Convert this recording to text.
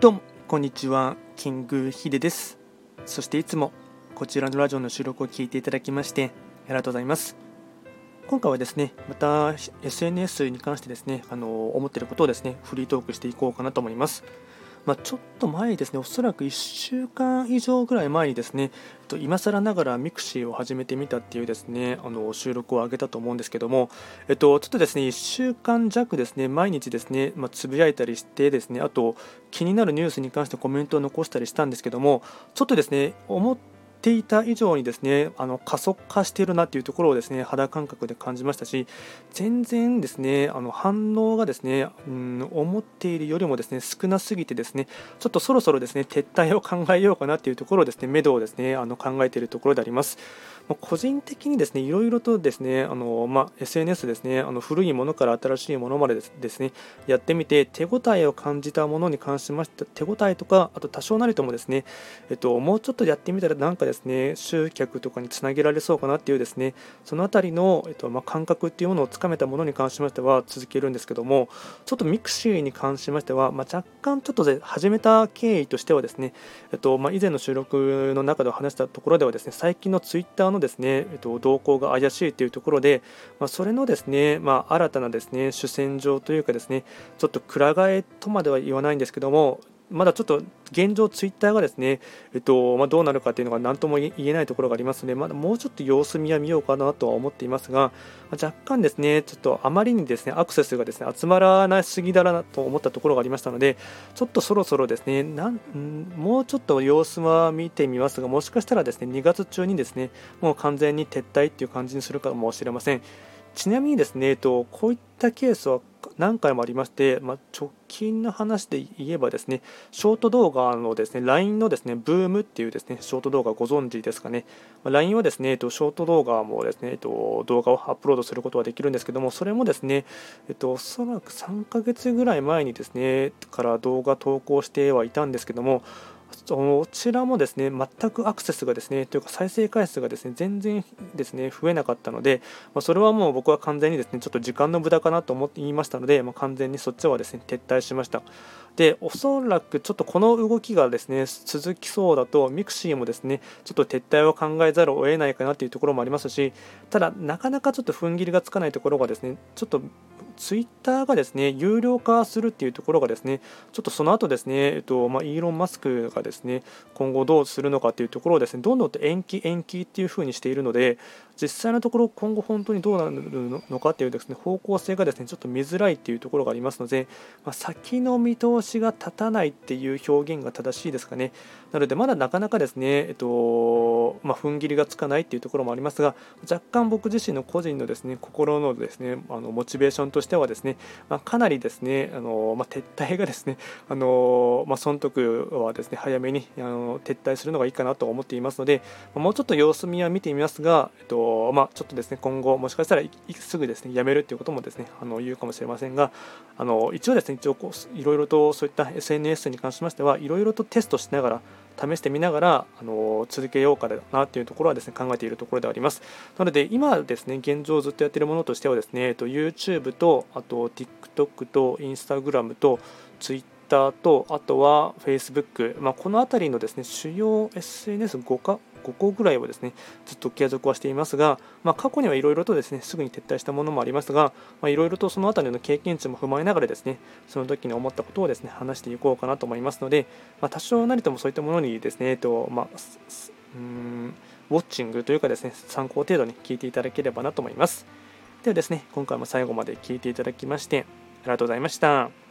どうもこんにちは。キングヒデです。そしていつもこちらのラジオの収録を聞いていただきましてありがとうございます。今回はですねまた SNS に関してですねあの思ってることをですねフリートークしていこうかなと思います。まあ、ちょっと前ですね、おそらく1週間以上ぐらい前にですね、今更ながら mixi を始めてみたっていうですね、あの収録を上げたと思うんですけども、えっと、ちょっとですね、1週間弱ですね、毎日ですね、まあ、つぶやいたりしてですね、あと気になるニュースに関してコメントを残したりしたんですけども、ちょっとですね、思っていた以上にですねあの加速化しているなというところをですね肌感覚で感じましたし全然ですねあの反応がですね、うん、思っているよりもですね少なすぎてですねちょっとそろそろですね撤退を考えようかなというところをですね目処をですねあの考えているところであります。個人的にですねいろいろとですねあの、まあ、SNS ですねあの古いものから新しいものまでですねやってみて手応えを感じたものに関しまして手応えとかあと多少なりともですね、えっと、もうちょっとやってみたらなんかですね集客とかにつなげられそうかなっていうですねそのあたりの、えっとまあ、感覚っていうものをつかめたものに関しましては続けるんですけどもちょっと mixi に関しましては、まあ、若干ちょっとで始めた経緯としてはですね、えっとまあ、以前の収録の中で話したところではですね最近のツイッターのですね、えっと、動向が怪しいというところで、まあ、それのですね、まあ、新たなですね主戦場というかですねちょっとくら替えとまでは言わないんですけどもまだちょっと現状、ツイッターがですね、えっとまあ、どうなるかというのが何とも言えないところがありますので、まだもうちょっと様子見は見ようかなとは思っていますが、若干ですね、ちょっとあまりにですねアクセスがですね集まらなすぎだなと思ったところがありましたので、ちょっとそろそろですね、なんもうちょっと様子は見てみますが、もしかしたらですね2月中にですねもう完全に撤退っていう感じにするかもしれません。ちなみにですね、えっと、こういったケースは何回もありまして、まあ、直近の話で言えばですねショート動画のですね LINE のですねブームっていうですねショート動画ご存知ですかね、まあ、LINE はですね、えっと、ショート動画もですね、えっと、動画をアップロードすることはできるんですけどもそれもですね、えっと、おそらく3ヶ月ぐらい前にですねから動画投稿してはいたんですけどもこちらもですね全くアクセスがですねというか再生回数がですね全然ですね増えなかったので、まあ、それはもう僕は完全にですねちょっと時間の無駄かなと思って言いましたので、まあ、完全にそっちはですね撤退しました。でおそらくちょっとこの動きがですね続きそうだと mixi もですねちょっと撤退を考えざるを得ないかなというところもありますしただなかなかちょっと踏ん切りがつかないところがですねちょっとツイッターがですね有料化するっていうところがですねちょっとその後ですね、えっとまあ、イーロン・マスクがですね今後どうするのかっていうところをですねどんどんと延期延期っていうふうにしているので実際のところ今後本当にどうなるのかっていうですね方向性がですねちょっと見づらいっていうところがありますので、まあ、先の見通しが立たないっていう表現が正しいですかね。なのでまだなかなかですねえっとまあ、踏ん切りがつかないっていうところもありますが若干僕自身の個人のですね心のですねあのモチベーションとしてしてはですね、まあ、かなりですねあの、まあ、撤退がですねあの、まあ、損得はですね早めにあの撤退するのがいいかなと思っていますので、もうちょっと様子見は見てみますが、えっとまあ、ちょっとですね今後もしかしたらすぐですねやめるということもですねあの言うかもしれませんがあの一応ですね一応こういろいろとそういった SNS に関しましてはいろいろとテストしながら試してみながらあの続けようかなというところはですね考えているところであります。なので今ですね現状ずっとやっているものとしてはですね、えっと、YouTube とあと TikTok と Instagram と Twitter とあとは Facebook、まあ、この辺りのですね主要 SNS5 か5個ぐらいはですねずっと継続はしていますが、まあ、過去にはいろいろとですねすぐに撤退したものもありますがいろいろとその辺りの経験値も踏まえながらですねその時に思ったことをですね話していこうかなと思いますので、まあ、多少なりともそういったものにですね、えっとまあ、うんウォッチングというかですね参考程度に聞いていただければなと思います。ではですね今回も最後まで聞いていただきましてありがとうございました。